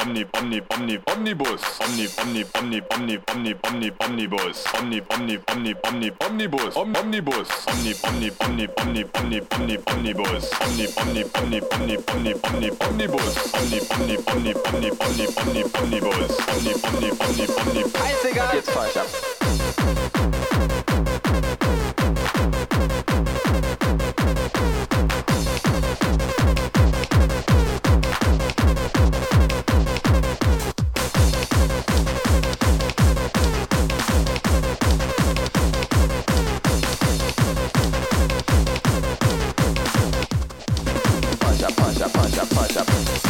Omni Omni Omni Omnibus Omni Omni Omni Omni Omni Omni Omnibus Omni Omni Omni Omni Omnibus Omnibus Omni Omni Omni Omni Omni Omni Omnibus Omni Omni Omni Omni Omni Omni Omnibus Omni Omni Omni Omni Omni Omni Omnibus Omni Omni Omni Omni Scheiß egal jetzt fahr ich ab up.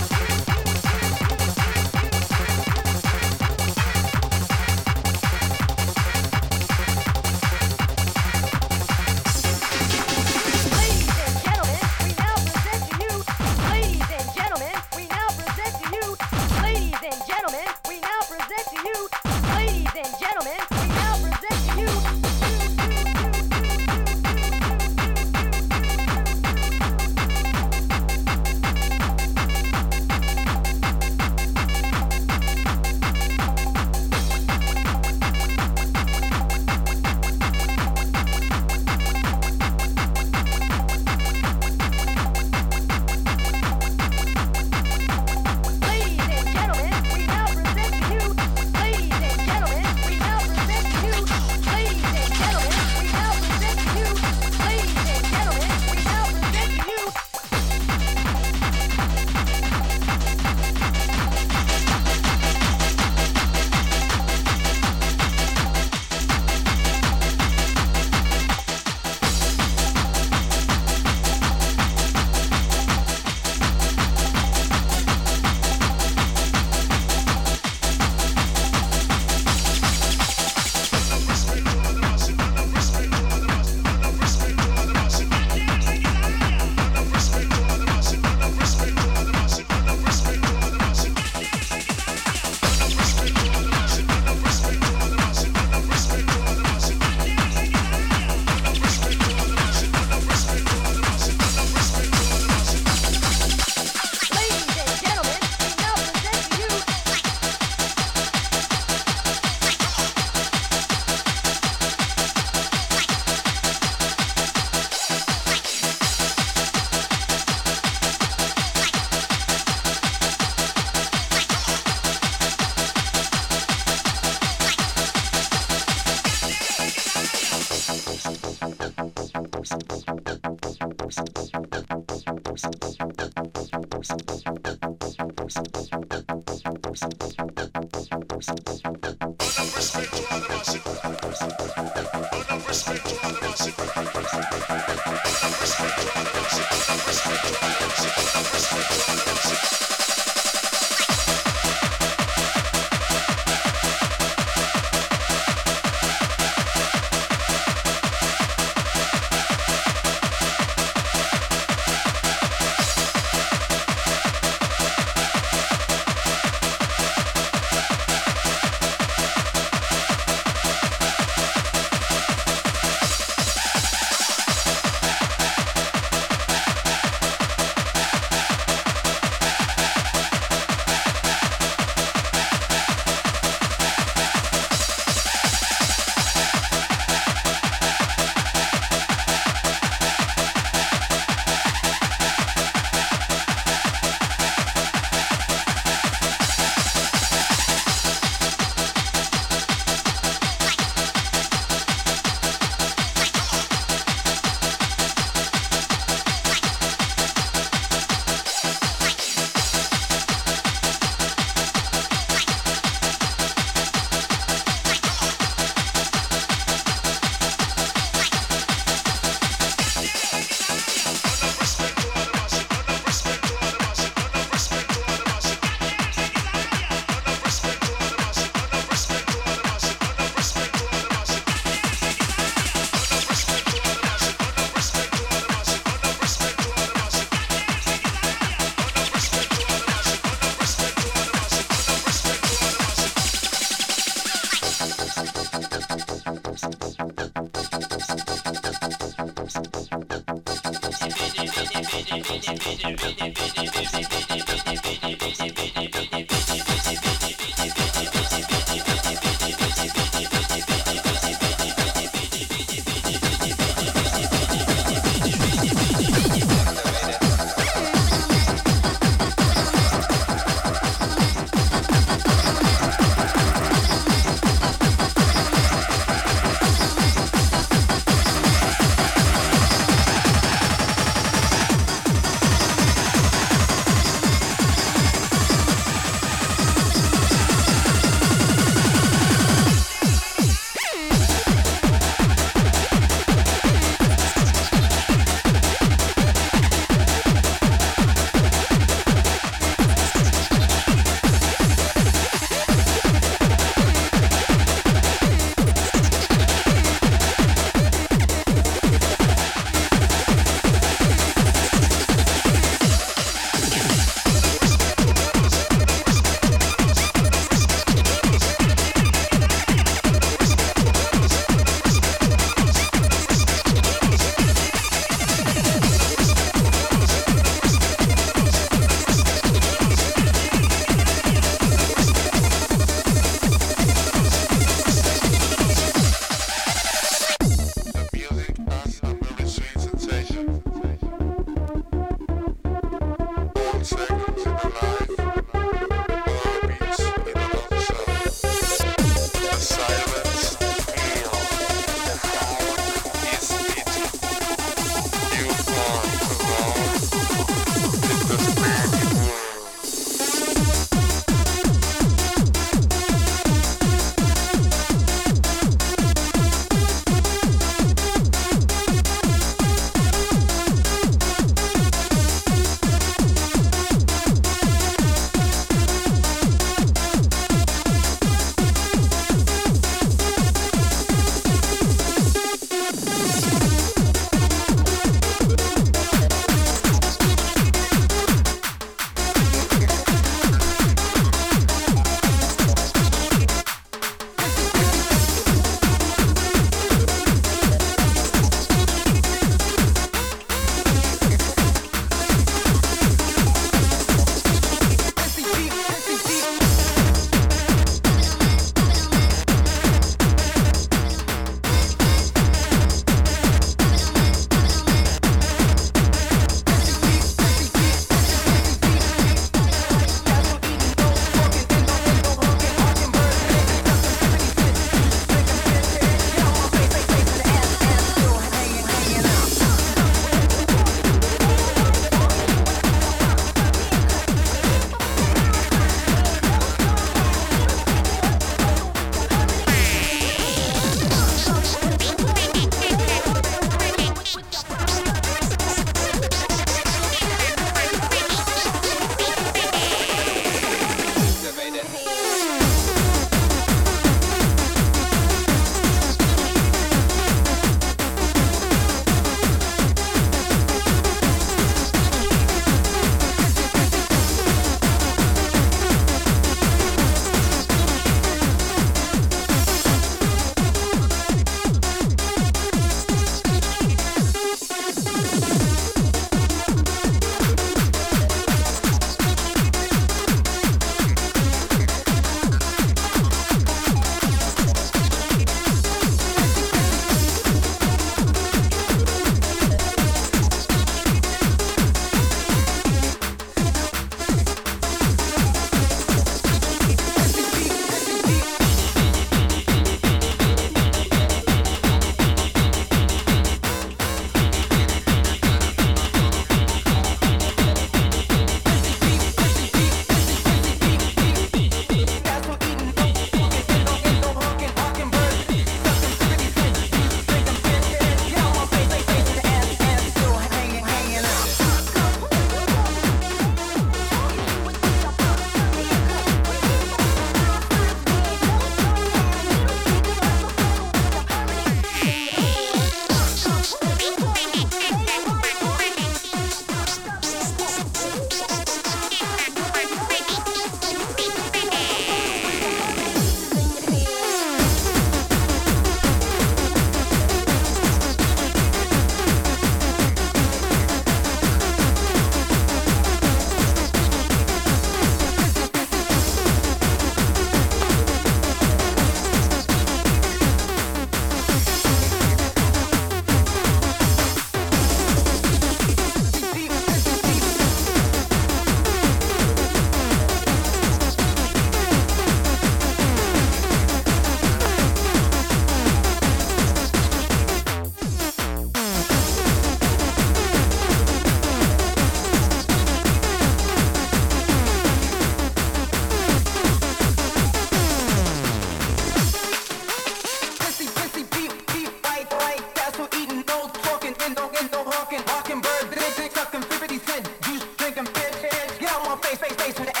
face, face, face with the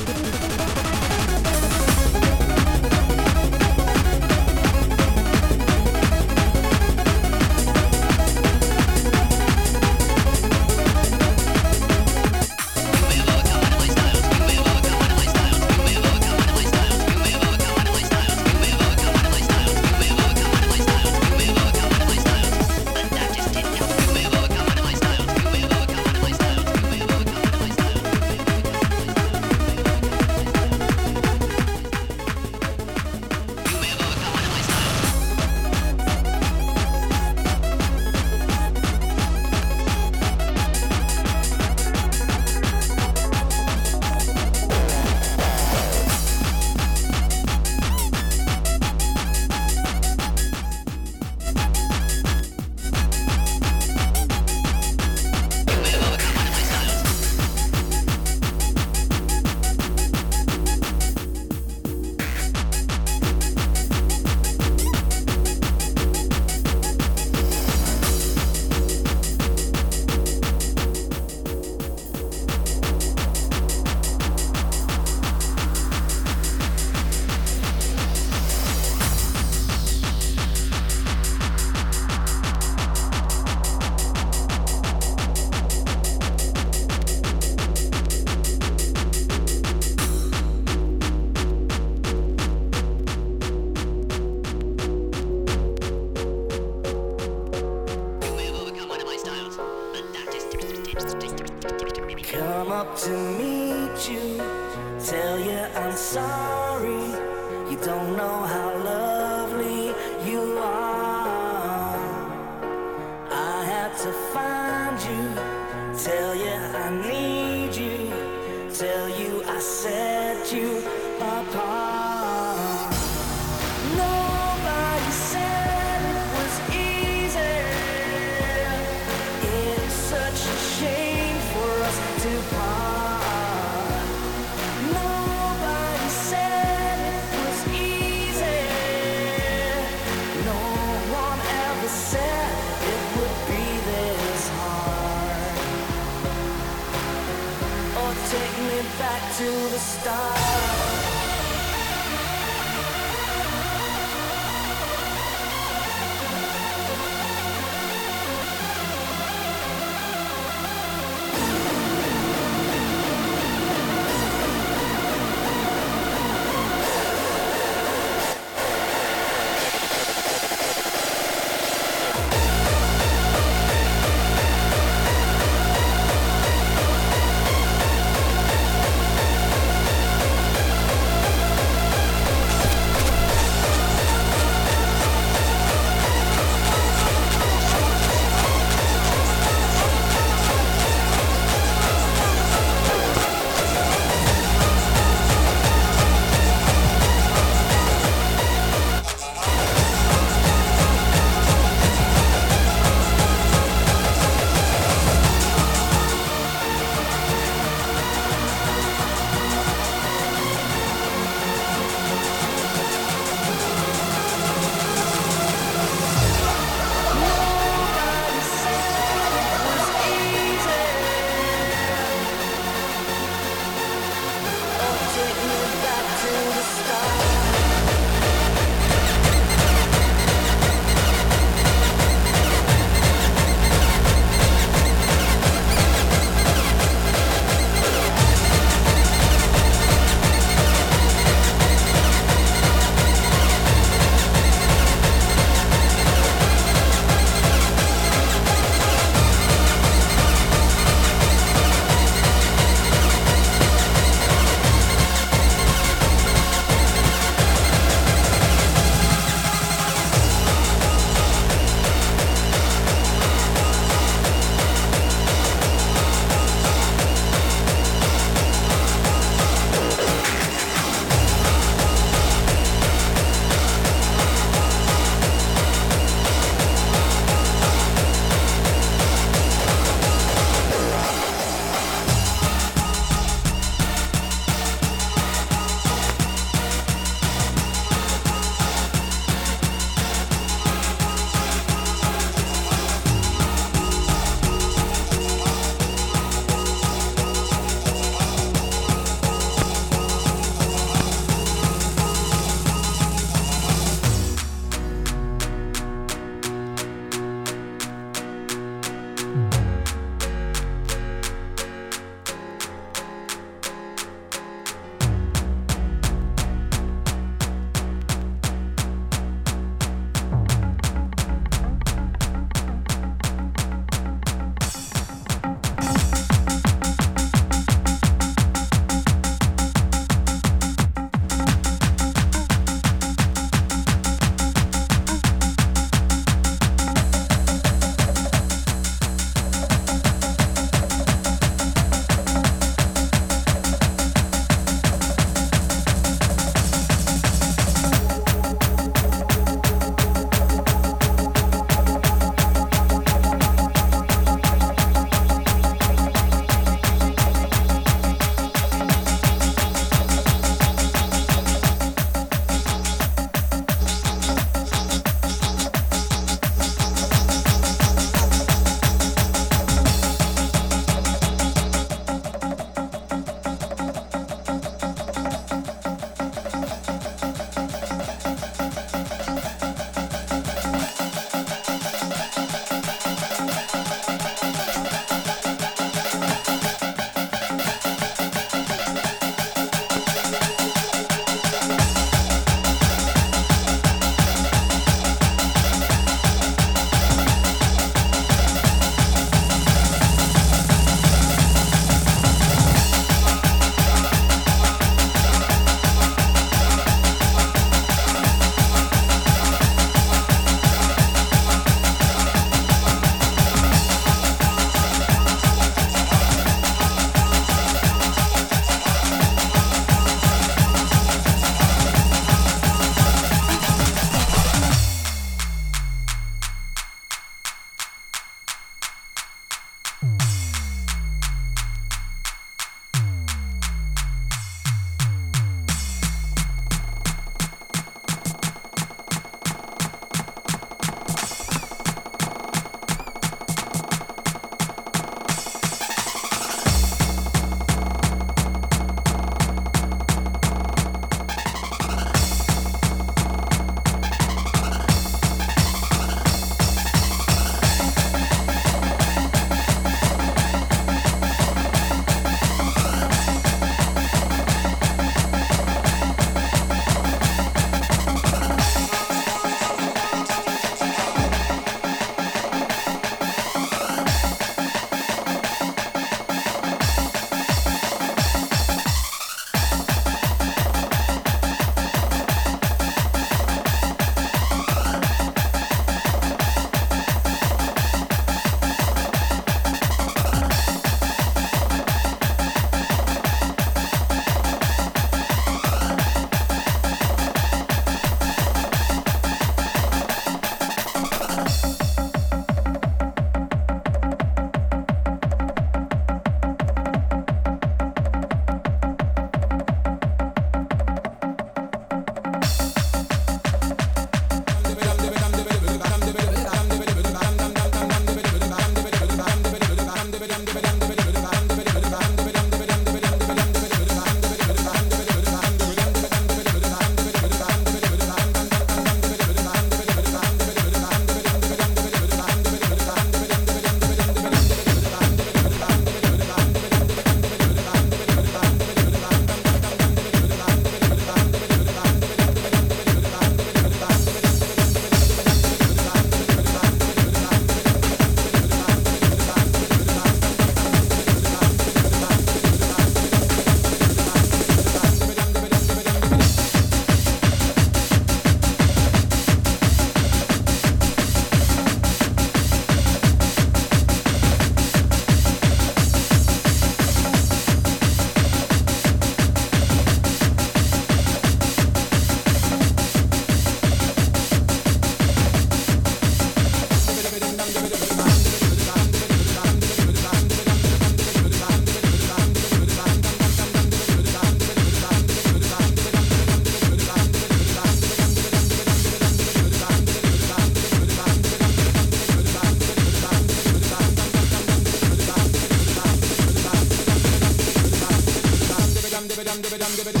give it, give it.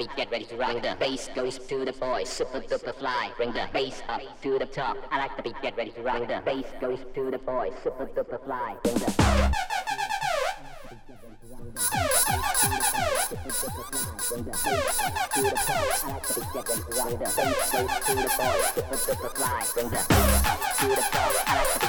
Beat, get ready to rock. The bass goes to the boys, super duper fly. Bring the bass up to the top. I like the beat, get ready to rock. The bass goes to the boys, super duper fly. Bring the Bring the bass up to the top. I like the beat, get ready to rock. The bass goes to the boys, super duper fly. Bring the bass up to the top. I like the